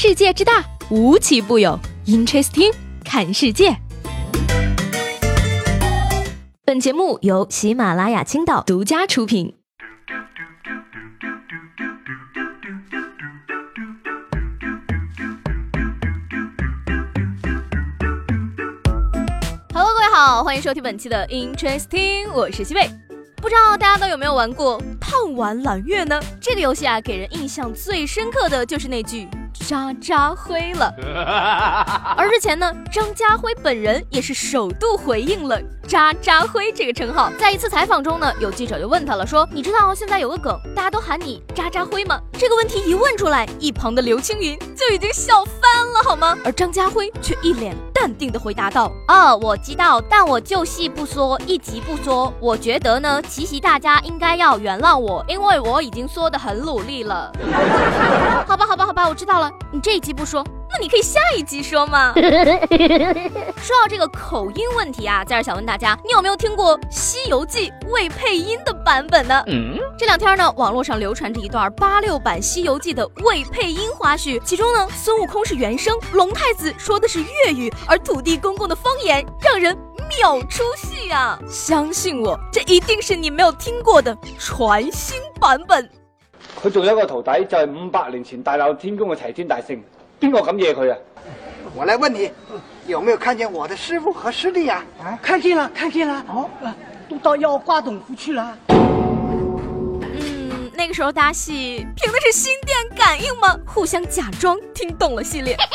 世界之大，无奇不有。Interesting，看世界。本节目由喜马拉雅青岛独家出品。Hello，各位好，欢迎收听本期的 Interesting，我是西贝。不知道大家都有没有玩过胖玩蓝月呢？这个游戏啊，给人印象最深刻的就是那句。渣渣辉了，而日前呢，张家辉本人也是首度回应了渣渣辉这个称号。在一次采访中呢，有记者就问他了，说你知道现在有个梗，大家都喊你渣渣辉吗？这个问题一问出来，一旁的刘青云就已经笑翻了，好吗？而张家辉却一脸淡定的回答道：哦，我知道，但我就戏不说，一集不说。我觉得呢，其实大家应该要原谅我，因为我已经说的很努力了。好吧，好吧，好吧，我知道了。你这一集不说，那你可以下一集说吗？说到这个口音问题啊，在这想问大家，你有没有听过《西游记》未配音的版本呢？这两天呢，网络上流传着一段八六版《西游记》的未配音花絮，其中呢，孙悟空是原声，龙太子说的是粤语，而土地公公的方言让人秒出戏啊！相信我，这一定是你没有听过的全新版本。佢仲有一个徒弟，就系五百年前大闹天宫嘅齐天大圣，边个敢惹佢啊？我来问你，有没有看见我的师傅和师弟啊？啊，看见了，看见了。哦，都到妖瓜洞府去了。嗯那个时候搭戏凭的是心电感应吗？互相假装听懂了系列。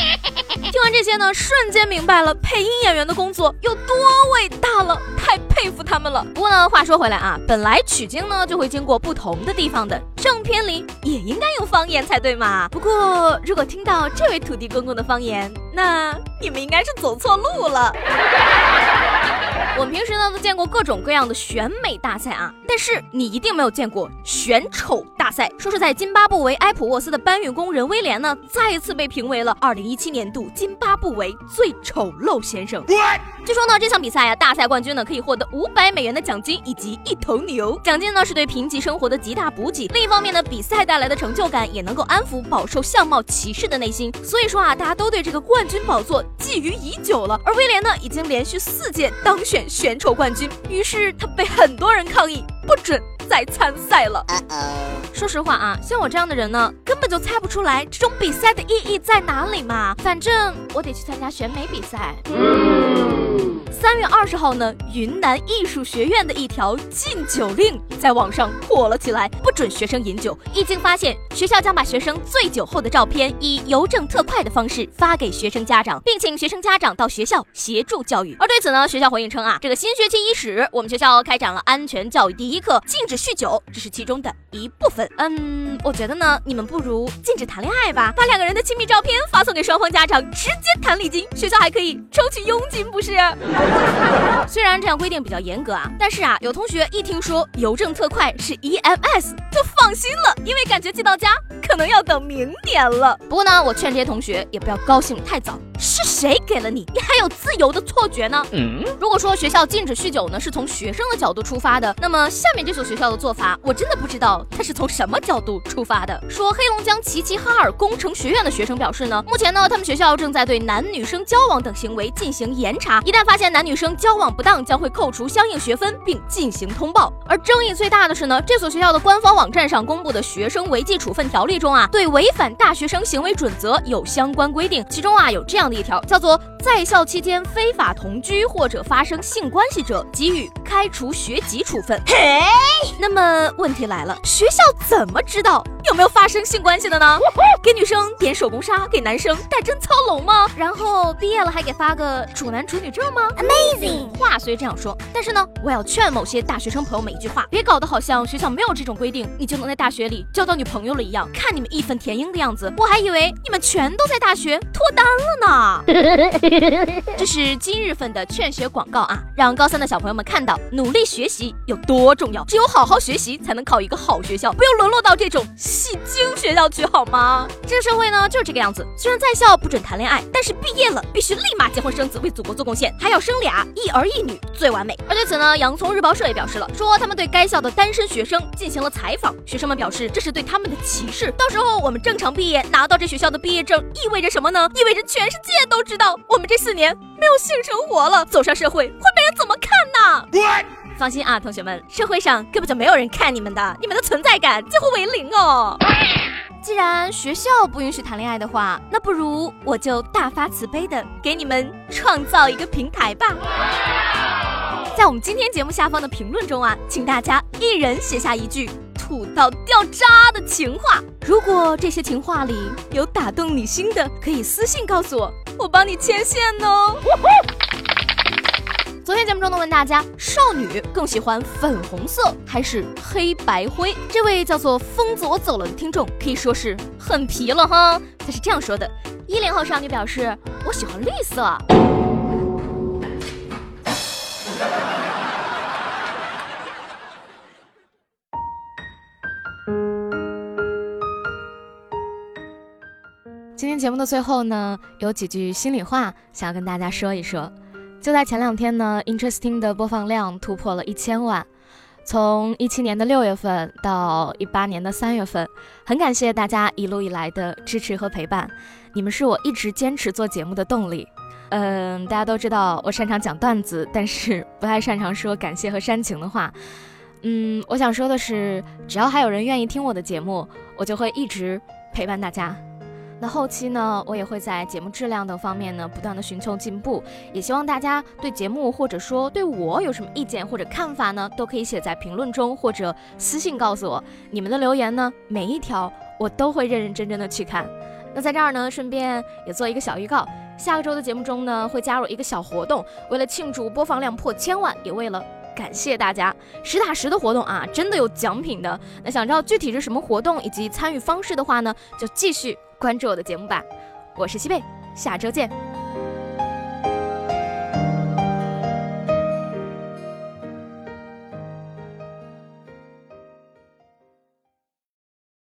听完这些呢，瞬间明白了配音演员的工作有多伟大了，太佩服他们了。不过呢，话说回来啊，本来取经呢就会经过不同的地方的，正片里也应该用方言才对嘛。不过如果听到这位土地公公的方言，那你们应该是走错路了。我们平时呢都见过各种各样的选美大赛啊，但是你一定没有见过选丑大赛。说是在津巴布韦埃普沃斯的搬运工人威廉呢，再一次被评为了二零一七年度津巴布韦最丑陋先生。据说呢，这项比赛呀，大赛冠军呢可以获得五百美元的奖金以及一头牛。奖金呢是对贫瘠生活的极大补给。另一方面呢，比赛带来的成就感也能够安抚饱受相貌歧视的内心。所以说啊，大家都对这个冠军宝座觊觎已久了。而威廉呢，已经连续四届当选。选丑冠军，于是他被很多人抗议，不准再参赛了。说实话啊，像我这样的人呢，根本就猜不出来这种比赛的意义在哪里嘛。反正我得去参加选美比赛。三月二十号呢，云南艺术学院的一条禁酒令在网上火了起来，不准学生饮酒。一经发现，学校将把学生醉酒后的照片以邮政特快的方式发给学生家长，并请学生家长到学校协助教育。而对此呢，学校回应称啊，这个新学期伊始，我们学校开展了安全教育第一课，禁止酗酒，这是其中的一部分。嗯，我觉得呢，你们不如禁止谈恋爱吧，把两个人的亲密照片发送给双方家长，直接谈礼金，学校还可以抽取佣金，不是？虽然这样规定比较严格啊，但是啊，有同学一听说邮政特快是 EMS 就放心了，因为感觉寄到家可能要等明年了。不过呢，我劝这些同学也不要高兴太早。是谁给了你？你还有自由的错觉呢？嗯，如果说学校禁止酗酒呢，是从学生的角度出发的，那么下面这所学校的做法，我真的不知道他是从什么角度出发的。说黑龙江齐齐哈尔工程学院的学生表示呢，目前呢，他们学校正在对男女生交往等行为进行严查，一旦发现男女生交往不当，将会扣除相应学分并进行通报。而争议最大的是呢，这所学校的官方网站上公布的学生违纪处分条例中啊，对违反大学生行为准则有相关规定，其中啊有这样的。一条叫做在校期间非法同居或者发生性关系者，给予开除学籍处分。嘿，那么问题来了，学校怎么知道？有没有发生性关系的呢？给女生点手工纱，给男生戴贞操龙吗？然后毕业了还给发个处男处女证吗？Amazing！话虽这样说，但是呢，我要劝某些大学生朋友们一句话：别搞得好像学校没有这种规定，你就能在大学里交到女朋友了一样。看你们义愤填膺的样子，我还以为你们全都在大学脱单了呢。这是今日份的劝学广告啊，让高三的小朋友们看到努力学习有多重要。只有好好学习，才能考一个好学校，不要沦落到这种。戏精学校去好吗？这个社会呢就是这个样子，虽然在校不准谈恋爱，但是毕业了必须立马结婚生子，为祖国做贡献，还要生俩，一儿一女最完美。而对此呢，洋葱日报社也表示了，说他们对该校的单身学生进行了采访，学生们表示这是对他们的歧视。到时候我们正常毕业，拿到这学校的毕业证，意味着什么呢？意味着全世界都知道我们这四年没有性生活了，走上社会会被人怎么看呢？放心啊，同学们，社会上根本就没有人看你们的，你们的存在感几乎为零哦。既然学校不允许谈恋爱的话，那不如我就大发慈悲的给你们创造一个平台吧。在我们今天节目下方的评论中啊，请大家一人写下一句土到掉渣的情话。如果这些情话里有打动你心的，可以私信告诉我，我帮你牵线哦。昨天节目中呢，问大家少女更喜欢粉红色还是黑白灰？这位叫做疯子我走了的听众可以说是很皮了哈。他是这样说的：一零后少女表示我喜欢绿色。天节目的最后呢，有几句心里话想要跟大家说一说。就在前两天呢，Interesting 的播放量突破了一千万。从一七年的六月份到一八年的三月份，很感谢大家一路以来的支持和陪伴，你们是我一直坚持做节目的动力。嗯，大家都知道我擅长讲段子，但是不太擅长说感谢和煽情的话。嗯，我想说的是，只要还有人愿意听我的节目，我就会一直陪伴大家。那后期呢，我也会在节目质量等方面呢，不断的寻求进步。也希望大家对节目或者说对我有什么意见或者看法呢，都可以写在评论中或者私信告诉我。你们的留言呢，每一条我都会认认真真的去看。那在这儿呢，顺便也做一个小预告，下个周的节目中呢，会加入一个小活动，为了庆祝播放量破千万，也为了感谢大家，实打实的活动啊，真的有奖品的。那想知道具体是什么活动以及参与方式的话呢，就继续。关注我的节目吧，我是西贝，下周见。